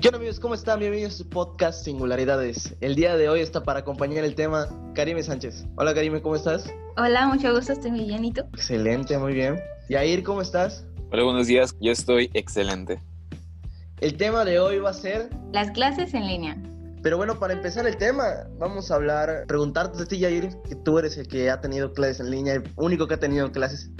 ¿Qué onda amigos? ¿Cómo están? Bienvenidos a su podcast Singularidades. El día de hoy está para acompañar el tema Karime Sánchez. Hola Karime, ¿cómo estás? Hola, mucho gusto, estoy muy bien, ¿y tú? Excelente, muy bien. Yair, ¿cómo estás? Hola, buenos días, yo estoy excelente. El tema de hoy va a ser... Las clases en línea. Pero bueno, para empezar el tema, vamos a hablar, preguntarte a ti, Yair, que tú eres el que ha tenido clases en línea, el único que ha tenido clases.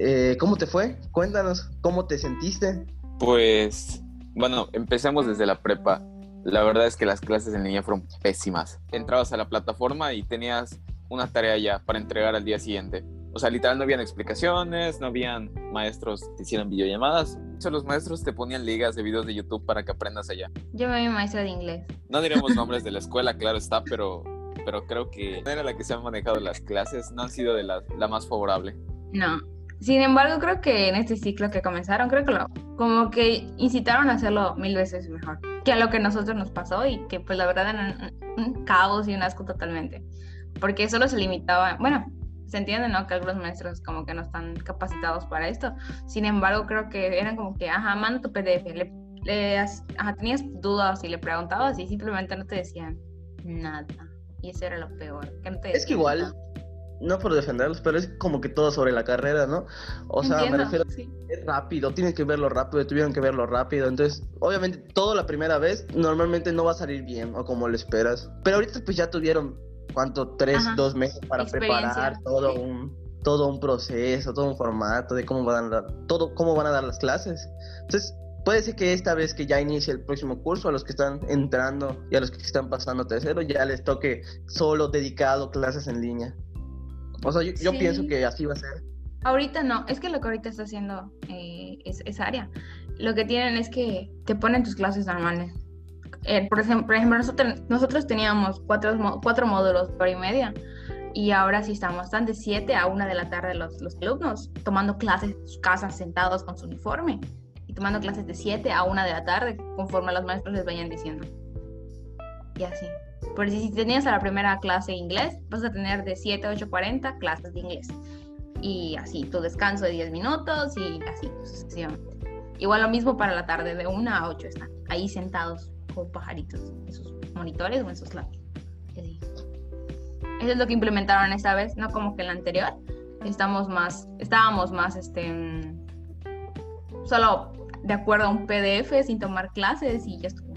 Eh, ¿Cómo te fue? Cuéntanos, ¿cómo te sentiste? Pues bueno, empecemos desde la prepa. La verdad es que las clases en línea fueron pésimas. Entrabas a la plataforma y tenías una tarea ya para entregar al día siguiente. O sea, literal no habían explicaciones, no habían maestros que hicieran videollamadas. De hecho, los maestros te ponían ligas de videos de YouTube para que aprendas allá. Yo me vi maestra de inglés. No diremos nombres de la escuela, claro está, pero, pero creo que la era la que se han manejado las clases no han sido de la, la más favorable. No, sin embargo, creo que en este ciclo que comenzaron, creo que lo, como que incitaron a hacerlo mil veces mejor que a lo que nosotros nos pasó y que pues la verdad era un, caos y un asco totalmente. Porque solo se limitaba, bueno, se entiende, ¿no? Que algunos maestros como que no están capacitados para esto. Sin embargo, creo que eran como que, ajá, manda tu PDF, le, le ajá, tenías dudas y le preguntabas y simplemente no te decían nada. Y eso era lo peor. Que no te es que igual, no por defenderlos, pero es como que todo sobre la carrera, ¿no? O sea, me refiero es rápido, tienes que verlo rápido, tuvieron que verlo rápido, entonces, obviamente, todo la primera vez normalmente no va a salir bien o como lo esperas, pero ahorita pues ya tuvieron, ¿cuánto? Tres, dos meses para preparar todo un todo un proceso, todo un formato de cómo van a dar, todo, cómo van a dar las clases. Entonces, puede ser que esta vez que ya inicie el próximo curso, a los que están entrando y a los que están pasando tercero, ya les toque solo dedicado clases en línea. O sea, yo, pienso que así va a ser. Ahorita no, es que lo que ahorita está haciendo eh, es, esa área. Lo que tienen es que te ponen tus clases normales. Eh, por, ejemplo, por ejemplo, nosotros, nosotros teníamos cuatro, cuatro módulos por y media y ahora sí estamos, están de 7 a 1 de la tarde los, los alumnos tomando clases en sus casas sentados con su uniforme y tomando clases de 7 a 1 de la tarde conforme los maestros les vayan diciendo. Y así. Por si tenías a la primera clase inglés, vas a tener de 7 a 8.40 clases de inglés. Y así, tu descanso de 10 minutos y así sucesivamente. Igual lo mismo para la tarde, de 1 a 8 están ahí sentados como pajaritos en sus monitores o en sus lados. Eso es lo que implementaron esta vez, no como que en la anterior. Estamos más, estábamos más, este, solo de acuerdo a un PDF sin tomar clases y ya estuvo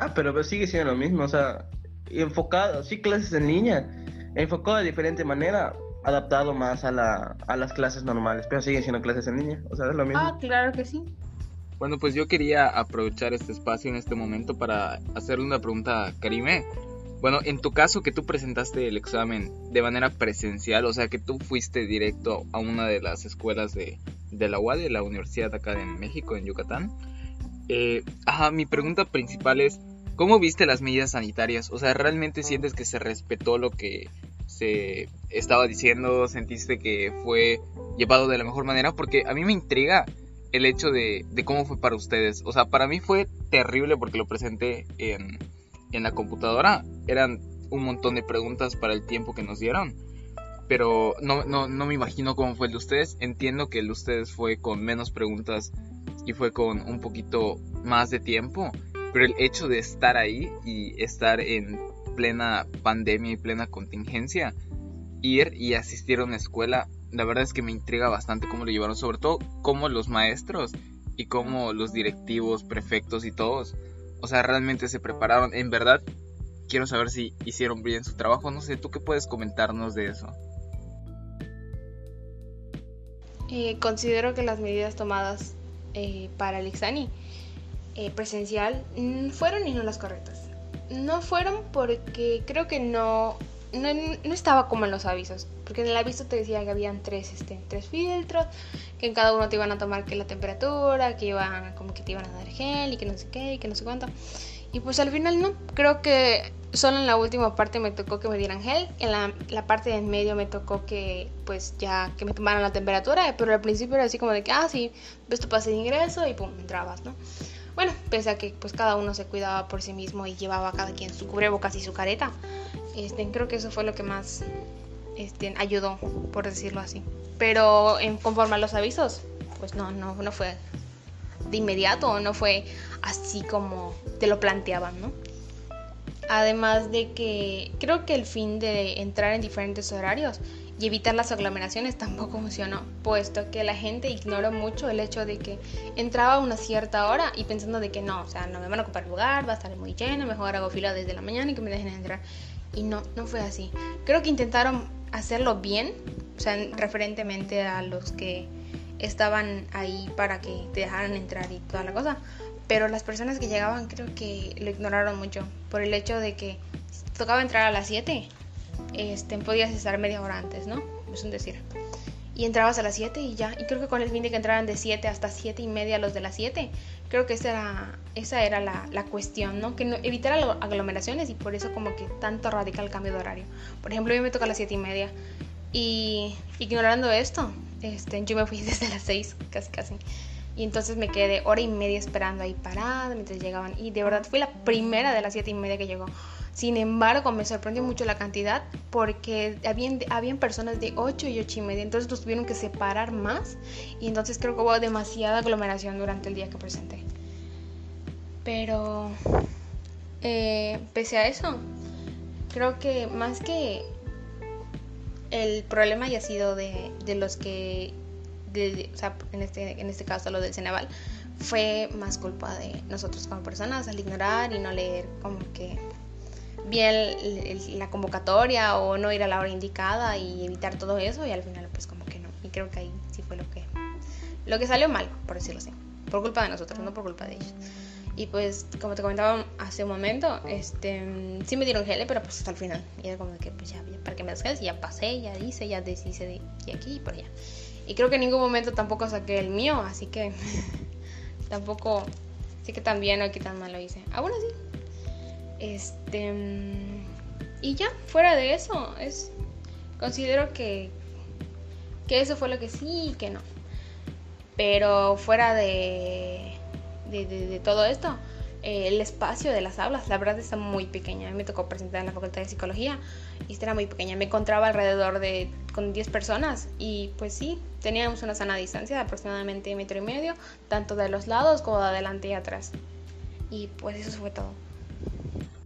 Ah, pero sigue siendo lo mismo, o sea, enfocado, sí, clases en línea, enfocado de diferente manera, adaptado más a, la, a las clases normales, pero siguen siendo clases en línea, o sea, es lo mismo. Ah, claro que sí. Bueno, pues yo quería aprovechar este espacio en este momento para hacerle una pregunta a Karime. Bueno, en tu caso que tú presentaste el examen de manera presencial, o sea que tú fuiste directo a una de las escuelas de, de la UAD, de la Universidad acá en México, en Yucatán. Eh, ajá, mi pregunta principal es, ¿Cómo viste las medidas sanitarias? O sea, ¿realmente sientes que se respetó lo que se estaba diciendo? ¿Sentiste que fue llevado de la mejor manera? Porque a mí me intriga el hecho de, cómo fue para ustedes. O sea, para mí fue terrible porque lo presenté en, en la computadora. Eran un montón de preguntas para el tiempo que nos dieron. Pero no, no, no me imagino cómo fue el de ustedes. Entiendo que el de ustedes fue con menos preguntas y fue con un poquito más de tiempo. Pero el hecho de estar ahí y estar en plena pandemia y plena contingencia, ir y asistir a una escuela, la verdad es que me intriga bastante cómo lo llevaron, sobre todo cómo los maestros y cómo los directivos, prefectos y todos, o sea, realmente se prepararon. En verdad, quiero saber si hicieron bien su trabajo. No sé, ¿tú qué puedes comentarnos de eso? Eh, considero que las medidas tomadas eh, para el eh, presencial mm, fueron y no las correctas. No fueron porque creo que no, no, estaba como en los avisos. Porque en el aviso te decía que habían tres, este, tres filtros, que en cada uno te iban a tomar que la temperatura, que iban como que te iban a dar gel y que no sé qué y que no sé cuánto. Y pues al final no, creo que solo en la última parte me tocó que me dieran gel, en la, la, parte de en medio me tocó que pues ya que me tomaran la temperatura, pero al principio era así como de que, ah, sí, ves tu pase de ingreso y pum, entrabas, ¿no? Bueno, pese a que pues cada uno se cuidaba por sí mismo y llevaba cada quien su cubrebocas y su careta, este, creo que eso fue lo que más este, ayudó, por decirlo así. Pero en, conforme a los avisos, pues no, no, no fue de inmediato no fue así como te lo planteaban, ¿no? Además de que creo que el fin de entrar en diferentes horarios y evitar las aglomeraciones tampoco funcionó, puesto que la gente ignoró mucho el hecho de que entraba a una cierta hora y pensando de que no, o sea, no me van a ocupar lugar, va a estar muy lleno, mejor hago fila desde la mañana y que me dejen entrar. Y no, no fue así. Creo que intentaron hacerlo bien, o sea, referentemente a los que estaban ahí para que te dejaran entrar y toda la cosa. Pero las personas que llegaban creo que lo ignoraron mucho por el hecho de que tocaba entrar a las 7 este, podías estar media hora antes, ¿no? Es un decir. Y entrabas a las 7 y ya. Y creo que con el fin de que entraran de 7 hasta 7 y media los de las 7, creo que esa era, esa era la, la cuestión, ¿no? Que no, evitar aglomeraciones y por eso como que tanto radical el cambio de horario. Por ejemplo, mí me toca a las 7 y media. Y ignorando esto, este, yo me fui desde las 6, casi casi. Y entonces me quedé hora y media esperando ahí parada mientras llegaban. Y de verdad fui la primera de las 7 y media que llegó. Sin embargo, me sorprendió mucho la cantidad porque habían, habían personas de 8 y 8 y media, entonces los tuvieron que separar más y entonces creo que hubo demasiada aglomeración durante el día que presenté. Pero, eh, pese a eso, creo que más que el problema haya sido de, de los que, en este, en este caso lo del Ceneval, fue más culpa de nosotros como personas al ignorar y no leer como que bien la convocatoria o no ir a la hora indicada y evitar todo eso y al final pues como que no. Y creo que ahí sí fue lo que, lo que salió mal, por decirlo así. Por culpa de nosotros, no por culpa de ellos. Y pues, como te comentaba hace un momento, este, sí me dieron gel, pero pues hasta el final. Y era como que, pues ya, para que me das gel, ya pasé, ya hice, ya deshice de, aquí y por allá. Y creo que en ningún momento tampoco saqué el mío, así que tampoco, sí que o que tan mal lo hice. Ah, bueno, sí, este. Y ya, fuera de eso, es. Considero que. Que eso fue lo que sí y que no. Pero fuera de. De, todo esto, eh, el espacio de las aulas, la verdad está muy pequeña. A mí me tocó presentar en la Facultad de Psicología y era muy pequeña. Me encontraba alrededor de con 10 personas y pues sí, teníamos una sana distancia de aproximadamente metro y medio, tanto de los lados como de adelante y atrás. Y pues eso fue todo.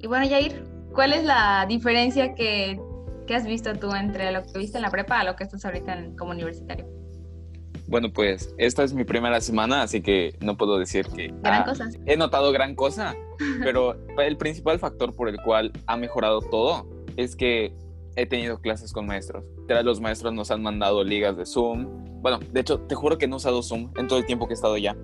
Y bueno, Jair, ¿cuál es la diferencia que, has visto tú entre lo que viste en la prepa a lo que estás ahorita como universitario? Bueno, pues esta es mi primera semana, así que no puedo decir que... Gran cosa. He notado gran cosa, pero el principal factor por el cual ha mejorado todo es que he tenido clases con maestros. Los maestros nos han mandado ligas de Zoom. Bueno, de hecho, te juro que no he usado Zoom en todo el tiempo que he estado ya.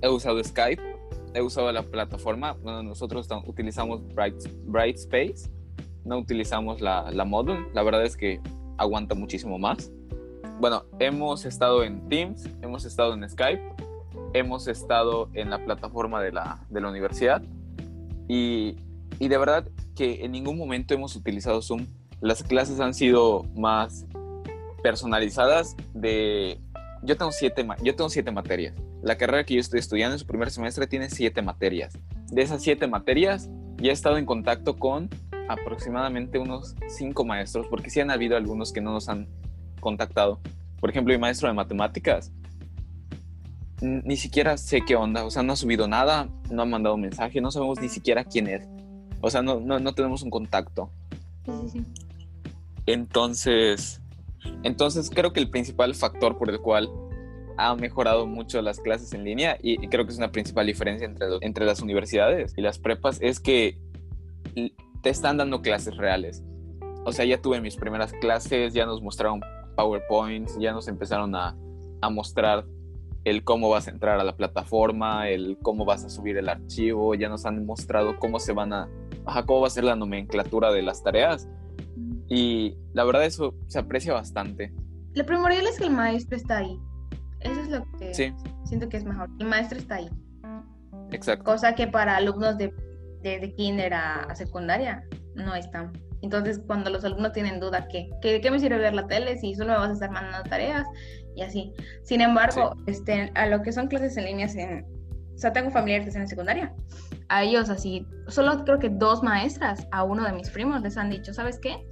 He usado Skype he usado la plataforma. Bueno, nosotros utilizamos Bright, Brightspace, no utilizamos la, la Model. La verdad es que aguanta muchísimo más. Bueno, hemos estado en Teams, hemos estado en Skype, hemos estado en la plataforma de la, de la universidad y, y de verdad que en ningún momento hemos utilizado Zoom. Las clases han sido más personalizadas de... Yo tengo siete, yo tengo siete materias la carrera que yo estoy estudiando en su primer semestre tiene siete materias. De esas siete materias ya he estado en contacto con aproximadamente unos cinco maestros, porque sí han habido algunos que no nos han contactado. Por ejemplo, mi maestro de matemáticas, ni siquiera sé qué onda, o sea, no ha subido nada, no ha mandado un mensaje, no sabemos ni siquiera quién es. O sea, no, no, no tenemos un contacto. Entonces, entonces creo que el principal factor por el cual ha mejorado mucho las clases en línea y, creo que es una principal diferencia entre, entre las universidades y las prepas es que te están dando clases reales. O sea, ya tuve mis primeras clases, ya nos mostraron PowerPoints, ya nos empezaron a, a mostrar el cómo vas a entrar a la plataforma, el cómo vas a subir el archivo, ya nos han mostrado cómo se van a, ajá, cómo va a ser la nomenclatura de las tareas. Y la verdad eso se aprecia bastante. Lo primordial es que el maestro está ahí. Eso es lo que siento que es mejor. El maestro está ahí. Exacto. Cosa que para alumnos de, de, kinder a, secundaria no están. Entonces, cuando los alumnos tienen duda, ¿qué? ¿Qué, qué me sirve ver la tele si solo me vas a estar mandando tareas? Y así. Sin embargo, este, a lo que son clases en línea, en, o sea, tengo familiares que están en secundaria. A ellos así, solo creo que dos maestras, a uno de mis primos les han dicho, ¿sabes qué?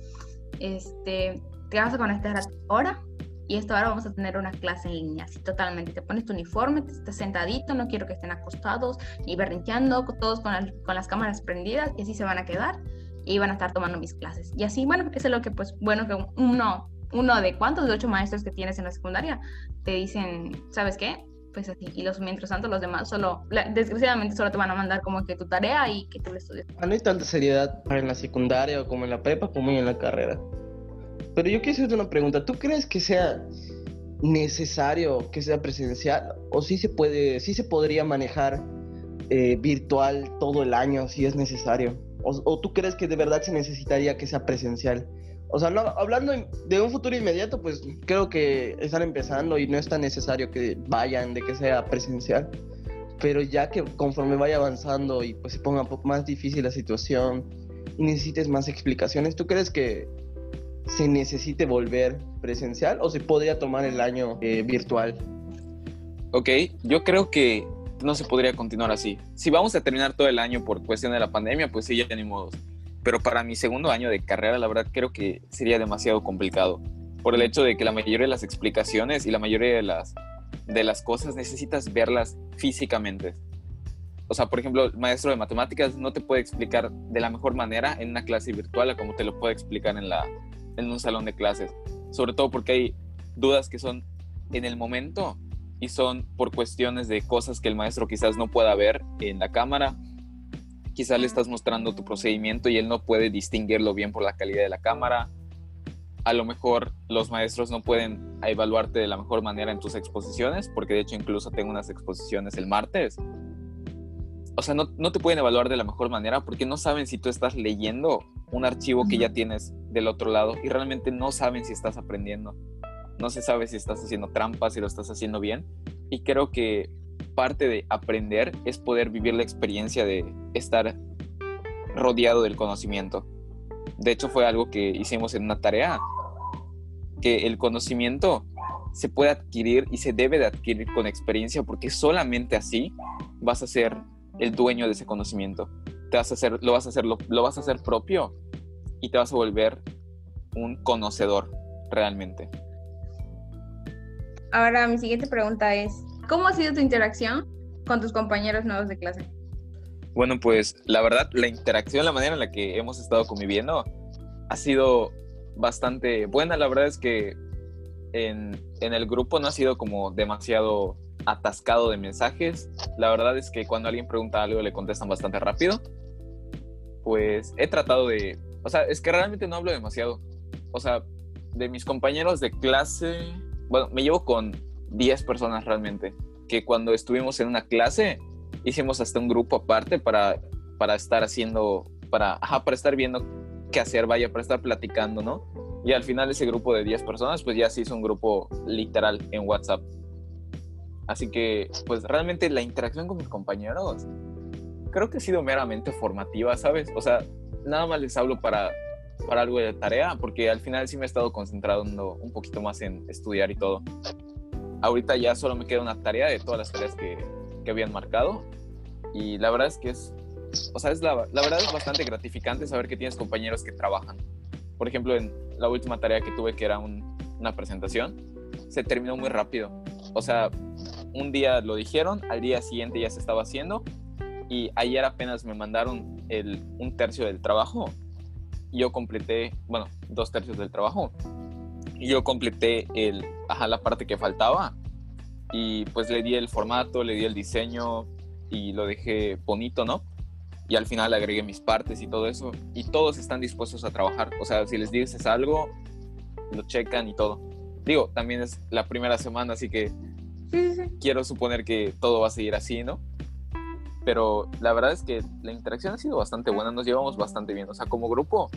Este, te vas a conectar a hora y esto ahora vamos a tener una clase en línea, así totalmente. Te pones tu uniforme, te estás sentadito, no quiero que estén acostados ni berrinteando, todos con, con las cámaras prendidas y así se van a quedar y van a estar tomando mis clases. Y así, bueno, eso es lo que, pues, bueno, que uno, uno de cuántos de ocho maestros que tienes en la secundaria te dicen, ¿sabes qué? Pues así, y los mientras tanto los demás solo, desgraciadamente solo te van a mandar como que tu tarea y que tú le estudies. Ah, no hay tanta seriedad en la secundaria o como en la prepa como en la carrera. Pero yo quiero hacerte una pregunta. ¿Tú crees que sea necesario que sea presencial o sí se puede, sí se podría manejar eh, virtual todo el año si es necesario? O, ¿O, tú crees que de verdad se necesitaría que sea presencial? O sea, no, hablando de un futuro inmediato, pues creo que están empezando y no es tan necesario que vayan de que sea presencial. Pero ya que conforme vaya avanzando y pues se ponga más difícil la situación y necesites más explicaciones, ¿tú crees que se necesite volver presencial o se podría tomar el año eh, virtual? Ok, yo creo que no se podría continuar así. Si vamos a terminar todo el año por cuestión de la pandemia, pues sí, ya ni modo. Pero para mi segundo año de carrera, la verdad creo que sería demasiado complicado. Por el hecho de que la mayoría de las explicaciones y la mayoría de las, de las cosas necesitas verlas físicamente. O sea, por ejemplo, el maestro de matemáticas no te puede explicar de la mejor manera en una clase virtual a como te lo puede explicar en, la, en un salón de clases. Sobre todo porque hay dudas que son en el momento y son por cuestiones de cosas que el maestro quizás no pueda ver en la cámara. Quizás le estás mostrando tu procedimiento y él no puede distinguirlo bien por la calidad de la cámara. A lo mejor los maestros no pueden evaluarte de la mejor manera en tus exposiciones, porque de hecho incluso tengo unas exposiciones el martes o sea, no, no, te pueden evaluar de la mejor manera porque no saben si tú estás leyendo un archivo que ya tienes del otro lado y realmente no saben si estás aprendiendo. No se sabe si estás haciendo trampas, si lo estás haciendo bien. Y creo que parte de aprender es poder vivir la experiencia de estar rodeado del conocimiento. De hecho, fue algo que hicimos en una tarea, que el conocimiento se puede adquirir y se debe de adquirir con experiencia porque solamente así vas a ser el dueño de ese conocimiento. Te vas a hacer, lo vas a hacer, lo, vas a hacer propio y te vas a volver un conocedor realmente. Ahora mi siguiente pregunta es, ¿cómo ha sido tu interacción con tus compañeros nuevos de clase? Bueno, pues la verdad, la interacción, la manera en la que hemos estado conviviendo ha sido bastante buena. La verdad es que en, en el grupo no ha sido como demasiado atascado de mensajes. La verdad es que cuando alguien pregunta algo le contestan bastante rápido. Pues he tratado de... O sea, es que realmente no hablo demasiado. O sea, de mis compañeros de clase... Bueno, me llevo con 10 personas realmente. Que cuando estuvimos en una clase hicimos hasta un grupo aparte para, para estar haciendo... Para, para estar viendo qué hacer, vaya, para estar platicando, ¿no? Y al final ese grupo de 10 personas, pues ya se hizo un grupo literal en WhatsApp. Así que, pues realmente la interacción con mis compañeros creo que ha sido meramente formativa, ¿sabes? O sea, nada más les hablo para, para algo de tarea, porque al final sí me he estado concentrando un poquito más en estudiar y todo. Ahorita ya solo me queda una tarea de todas las tareas que, que habían marcado. Y la verdad es que es, o sea, es la, la verdad es bastante gratificante saber que tienes compañeros que trabajan. Por ejemplo, en la última tarea que tuve, que era una presentación, se terminó muy rápido. O sea, un día lo dijeron, al día siguiente ya se estaba haciendo y ayer apenas me mandaron el, un tercio del trabajo. Yo completé, bueno, dos tercios del trabajo. Yo completé el, ajá, la parte que faltaba. Y pues le di el formato, le di el diseño y lo dejé bonito, ¿no? Y al final agregué mis partes y todo eso. Y todos están dispuestos a trabajar. O sea, si les dices algo, lo checan y todo. Digo, también es la primera semana, así que quiero suponer que todo va a seguir así, ¿no? Pero la verdad es que la interacción ha sido bastante buena, nos llevamos bastante bien. O sea, como grupo,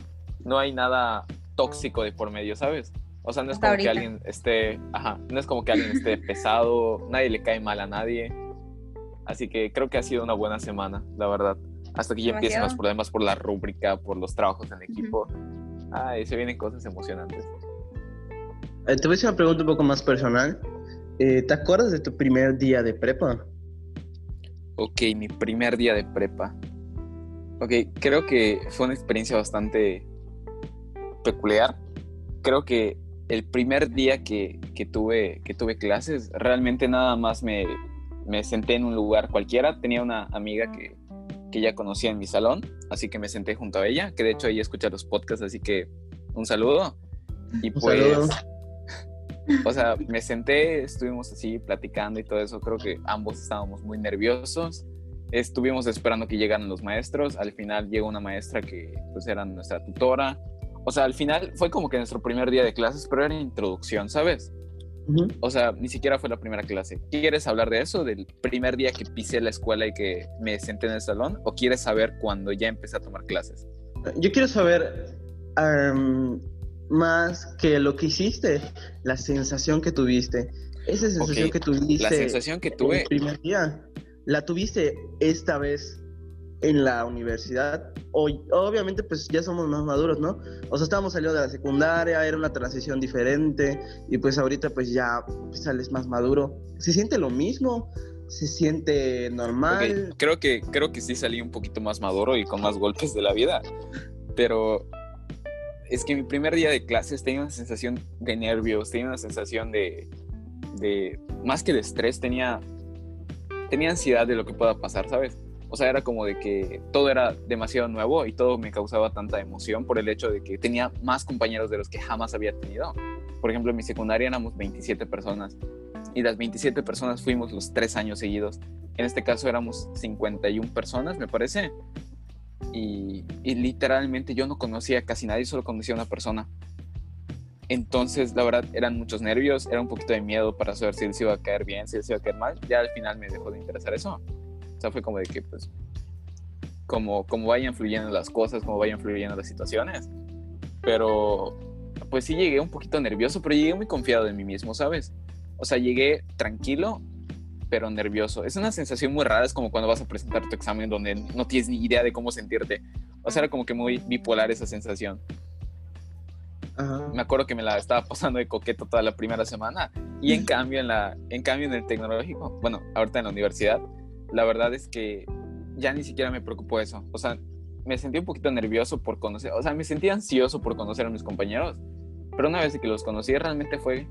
no hay nada tóxico de por medio, ¿sabes? O sea, no es como que alguien esté, ajá, no es como que alguien esté pesado, nadie le cae mal a nadie. Así que creo que ha sido una buena semana, la verdad. Hasta que ya empiecen los problemas por la rúbrica, por los trabajos en equipo. Ay, se vienen cosas emocionantes. Eh, te voy a hacer una pregunta un poco más personal. Eh, ¿Te acuerdas de tu primer día de prepa? Ok, mi primer día de prepa. Ok, creo que fue una experiencia bastante peculiar. Creo que el primer día que, tuve, que tuve clases, realmente nada más me, senté en un lugar cualquiera. Tenía una amiga que, que ya conocía en mi salón, así que me senté junto a ella, que de hecho ella escucha los podcasts, así que un saludo. Y pues, o sea, me senté, estuvimos así platicando y todo eso, creo que ambos estábamos muy nerviosos. Estuvimos esperando que llegaran los maestros, al final llegó una maestra que pues era nuestra tutora, o sea, al final fue como que nuestro primer día de clases, pero era introducción, ¿sabes? O sea, ni siquiera fue la primera clase. ¿Quieres hablar de eso, del primer día que pisé la escuela y que me senté en el salón? ¿O quieres saber cuando ya empecé a tomar clases? Yo quiero saber más que lo que hiciste, la sensación que tuviste. Esa sensación que tuviste. La sensación que tuve. El primer día. ¿La tuviste esta vez en la universidad, hoy, obviamente pues ya somos más maduros, ¿no? O sea, estábamos saliendo de la secundaria, era una transición diferente y pues ahorita pues ya pues, sales más maduro. ¿Se siente lo mismo? ¿Se siente normal? Creo, que, creo que sí salí un poquito más maduro y con más golpes de la vida, pero es que mi primer día de clases tenía una sensación de nervios, tenía una sensación de, de más que de estrés, tenía, tenía ansiedad de lo que pueda pasar, ¿sabes? O sea, era como de que todo era demasiado nuevo y todo me causaba tanta emoción por el hecho de que tenía más compañeros de los que jamás había tenido. Por ejemplo, en mi secundaria éramos 27 personas y las 27 personas fuimos los tres años seguidos. En este caso éramos 51 personas, me parece. Y, y literalmente yo no conocía casi nadie, solo conocía a una persona. Entonces, la verdad, eran muchos nervios, era un poquito de miedo para saber si les iba a caer bien, si les iba a caer mal. Ya al final me dejó de interesar eso. O sea, fue como de que, pues, como, como vayan fluyendo las cosas, como vayan fluyendo las situaciones. Pero, pues sí llegué un poquito nervioso, pero llegué muy confiado en mí mismo, ¿sabes? O sea, llegué tranquilo, pero nervioso. Es una sensación muy rara, es como cuando vas a presentar tu examen donde no tienes ni idea de cómo sentirte. O sea, era como que muy bipolar esa sensación. Me acuerdo que me la estaba pasando de coqueto toda la primera semana y en cambio en la en cambio en el tecnológico, bueno, ahorita en la universidad, la verdad es que ya ni siquiera me preocupó eso. O sea, me sentí un poquito nervioso por conocer, o sea, me sentí ansioso por conocer a mis compañeros, pero una vez que los conocí realmente fue,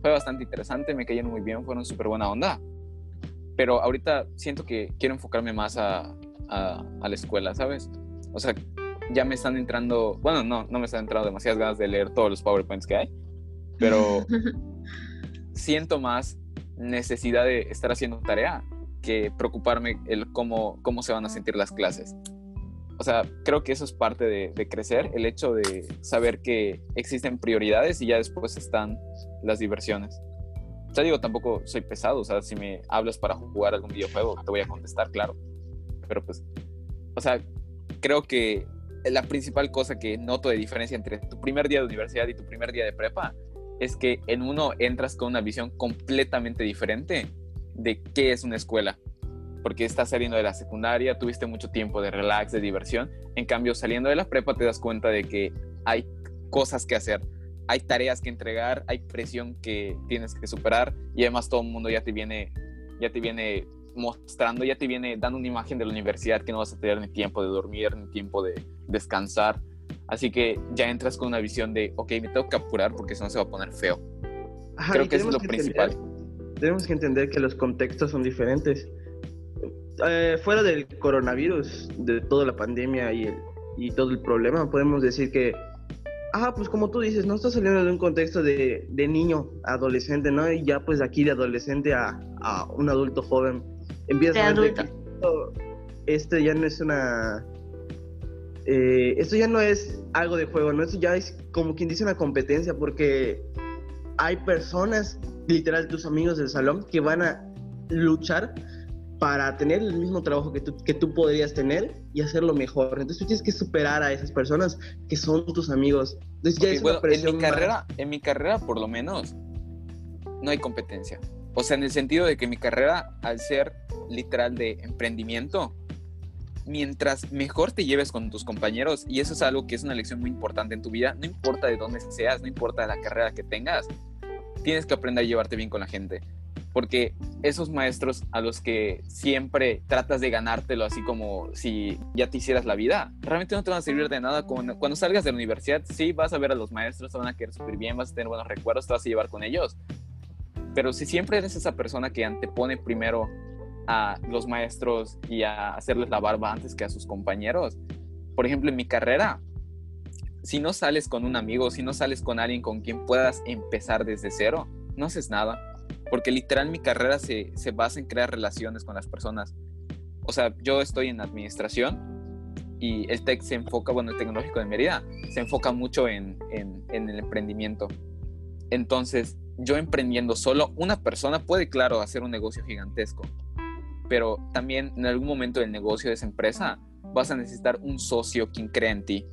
fue bastante interesante, me cayeron muy bien, fueron súper buena onda. Pero ahorita siento que quiero enfocarme más a, a, la escuela, ¿sabes? O sea, ya me están entrando, bueno, no, no me están entrando demasiadas ganas de leer todos los PowerPoints que hay, pero siento más necesidad de estar haciendo tarea que preocuparme el cómo, cómo se van a sentir las clases. O sea, creo que eso es parte de, crecer, el hecho de saber que existen prioridades y ya después están las diversiones. Sea, digo, tampoco soy pesado, o sea, si me hablas para jugar algún videojuego, te voy a contestar, claro. Pero pues, o sea, creo que la principal cosa que noto de diferencia entre tu primer día de universidad y tu primer día de prepa es que en uno entras con una visión completamente diferente de qué es una escuela. Porque estás saliendo de la secundaria, tuviste mucho tiempo de relax, de diversión. En cambio, saliendo de la prepa te das cuenta de que hay cosas que hacer, hay tareas que entregar, hay presión que tienes que superar y además todo el mundo ya te viene, ya te viene mostrando, ya te viene dando una imagen de la universidad que no vas a tener ni tiempo de dormir, ni tiempo de descansar. Así que ya entras con una visión de, ok, me tengo que apurar porque si no se va a poner feo. Creo que es lo principal tenemos que entender que los contextos son diferentes. Eh, fuera del coronavirus, de toda la pandemia y, y todo el problema, podemos decir que, ah, pues como tú dices, no estás saliendo de un contexto de, de niño, adolescente, ¿no? Y ya pues aquí de adolescente a, a un adulto joven, empieza a ver que esto, esto, ya no es una... Eh, esto ya no es algo de juego, ¿no? Esto ya es como quien dice una competencia porque hay personas literal tus amigos del salón que van a luchar para tener el mismo trabajo que tú, que tú podrías tener y hacerlo mejor. Entonces tú tienes que superar a esas personas que son tus amigos. Entonces ya es en mi carrera, en mi carrera por lo menos no hay competencia. O sea, en el sentido de que mi carrera al ser literal de emprendimiento, mientras mejor te lleves con tus compañeros, y eso es algo que es una lección muy importante en tu vida, no importa de dónde seas, no importa la carrera que tengas, tienes que aprender a llevarte bien con la gente. Porque esos maestros a los que siempre tratas de ganártelo así como si ya te hicieras la vida, realmente no te van a servir de nada. Cuando, cuando salgas de la universidad, sí vas a ver a los maestros, te van a querer súper bien, vas a tener buenos recuerdos, te vas a llevar con ellos. Pero si siempre eres esa persona que antepone primero a los maestros y a hacerles la barba antes que a sus compañeros, por ejemplo, en mi carrera, si no sales con un amigo, si no sales con alguien con quien puedas empezar desde cero, no haces nada porque literal mi carrera se, se basa en crear relaciones con las personas. O sea, yo estoy en administración y el TEC se enfoca, bueno, el tecnológico de Mérida se enfoca mucho en, en, en, el emprendimiento. Entonces, yo emprendiendo solo, una persona puede, claro, hacer un negocio gigantesco, pero también en algún momento del negocio de esa empresa vas a necesitar un socio quien crea en ti.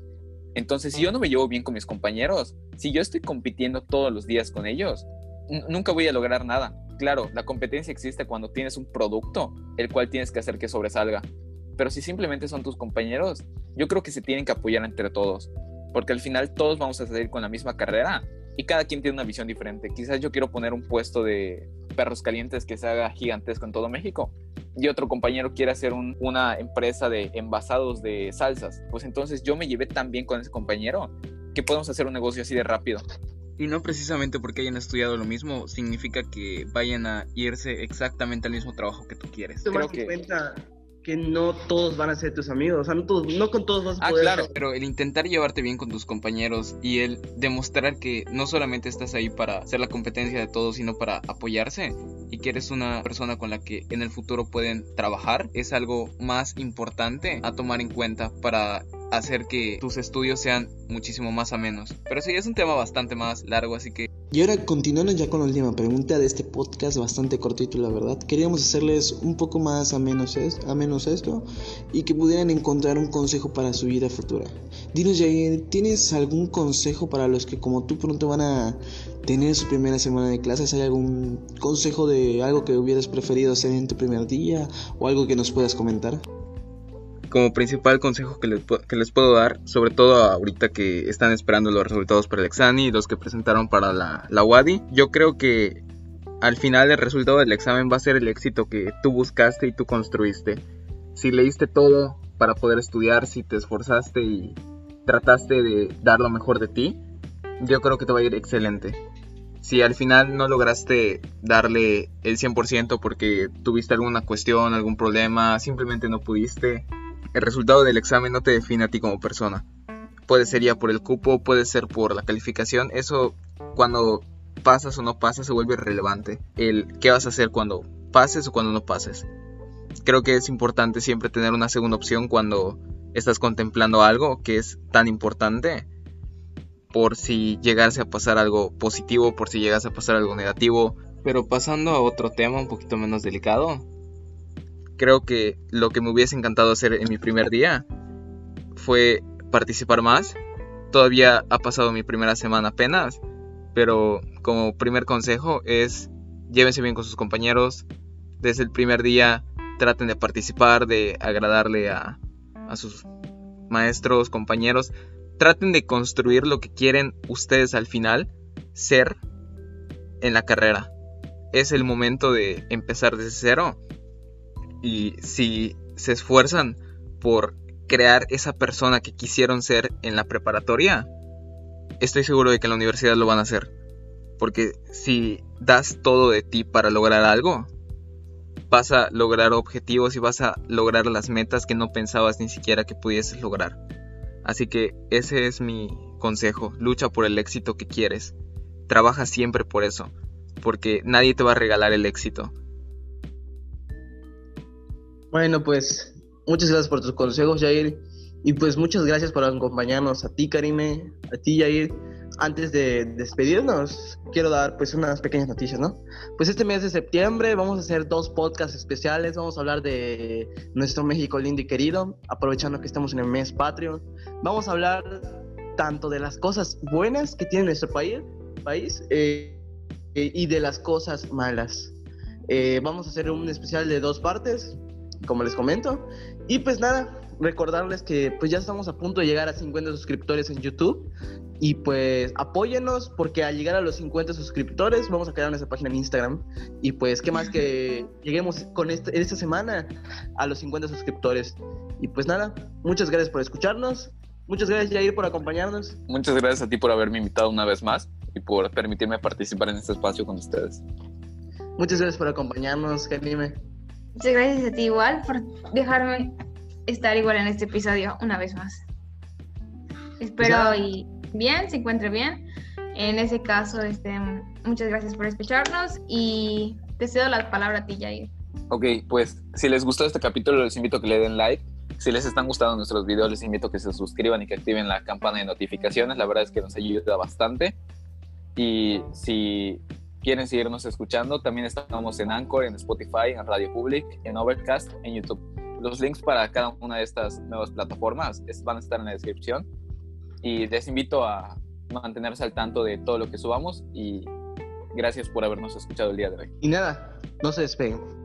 Entonces, si yo no me llevo bien con mis compañeros, si yo estoy compitiendo todos los días con ellos, nunca voy a lograr nada. Claro, la competencia existe cuando tienes un producto, el cual tienes que hacer que sobresalga. Pero si simplemente son tus compañeros, yo creo que se tienen que apoyar entre todos. Porque al final todos vamos a salir con la misma carrera y cada quien tiene una visión diferente. Quizás yo quiero poner un puesto de perros calientes que se haga gigantesco en todo México y otro compañero quiere hacer una empresa de envasados de salsas. Pues entonces yo me llevé tan bien con ese compañero que podemos hacer un negocio así de rápido. Y no precisamente porque hayan estudiado lo mismo significa que vayan a irse exactamente al mismo trabajo que tú quieres. Creo que cuenta que no todos van a ser tus amigos, o sea, no, no con todos vas a ah, poder. Ah, claro, pero el intentar llevarte bien con tus compañeros y el demostrar que no solamente estás ahí para ser la competencia de todos, sino para apoyarse y que eres una persona con la que en el futuro pueden trabajar, es algo más importante a tomar en cuenta para hacer que tus estudios sean muchísimo más amenos. Pero sí, es un tema bastante más largo, así que... Y ahora continuando ya con la última pregunta de este podcast, bastante cortito la verdad, queríamos hacerles un poco más a menos, a menos esto y que pudieran encontrar un consejo para su vida futura. Dinos Jair, ¿tienes algún consejo para los que como tú pronto van a tener su primera semana de clases? ¿Hay algún consejo de algo que hubieras preferido hacer en tu primer día o algo que nos puedas comentar? Como principal consejo que les, que les, puedo dar, sobre todo ahorita que están esperando los resultados para el examen y los que presentaron para la, la WADI, yo creo que al final el resultado del examen va a ser el éxito que tú buscaste y tú construiste. Si leíste todo para poder estudiar, si te esforzaste y trataste de dar lo mejor de ti, yo creo que te va a ir excelente. Si al final no lograste darle el 100% porque tuviste alguna cuestión, algún problema, simplemente no pudiste, el resultado del examen no te define a ti como persona. Puede ser ya por el cupo, puede ser por la calificación. Eso cuando pasas o no pasas se vuelve relevante. El qué vas a hacer cuando pases o cuando no pases. Creo que es importante siempre tener una segunda opción cuando estás contemplando algo que es tan importante por si llegase a pasar algo positivo, por si llegase a pasar algo negativo. Pero pasando a otro tema un poquito menos delicado, creo que lo que me hubiese encantado hacer en mi primer día fue participar más. Todavía ha pasado mi primera semana apenas, pero como primer consejo es llévense bien con sus compañeros. Desde el primer día traten de participar, de agradarle a, a sus maestros, compañeros. Traten de construir lo que quieren ustedes al final ser en la carrera. Es el momento de empezar desde cero y si se esfuerzan por crear esa persona que quisieron ser en la preparatoria, estoy seguro de que en la universidad lo van a hacer. Porque si das todo de ti para lograr algo, vas a lograr objetivos y vas a lograr las metas que no pensabas ni siquiera que pudieses lograr. Así que ese es mi consejo, lucha por el éxito que quieres. Trabaja siempre por eso, porque nadie te va a regalar el éxito. Bueno, pues muchas gracias por tus consejos, Jair. Y pues muchas gracias por acompañarnos a ti, Karime, a ti, Jair. Antes de despedirnos, quiero dar pues unas pequeñas noticias, ¿no? Pues este mes de septiembre vamos a hacer dos podcasts especiales. Vamos a hablar de nuestro México lindo y querido, aprovechando que estamos en el mes patrio. Vamos a hablar tanto de las cosas buenas que tiene nuestro país, país eh, y de las cosas malas. Eh, vamos a hacer un especial de dos partes como les comento. Y pues nada, recordarles que pues ya estamos a punto de llegar a 50 suscriptores en YouTube Y pues apóyenos porque al llegar a los 50 suscriptores vamos a crear nuestra página en Instagram. Y pues qué más que lleguemos con este, esta semana a los 50 suscriptores. Y pues nada, muchas gracias por escucharnos. Muchas gracias Jair por acompañarnos. Muchas gracias a ti por haberme invitado una vez más y por permitirme participar en este espacio con ustedes. Muchas gracias por acompañarnos, Janime. Muchas gracias a ti igual por dejarme estar igual en este episodio una vez más. Espero y bien, se encuentre bien. En ese caso, este, muchas gracias por escucharnos y te cedo la palabra a ti, Jair. Ok, pues si les gustó este capítulo, les invito a que le den like. Si les están gustando nuestros videos, les invito a que se suscriban y que activen la campana de notificaciones. La verdad es que nos ayuda bastante. Y si quieren seguirnos escuchando, también estamos en Anchor, en Spotify, en Radio Public, en Overcast, en YouTube. Los links para cada una de estas nuevas plataformas van a estar en la descripción. Y les invito a mantenerse al tanto de todo lo que subamos y gracias por habernos escuchado el día de hoy. Y nada, no se despeguen.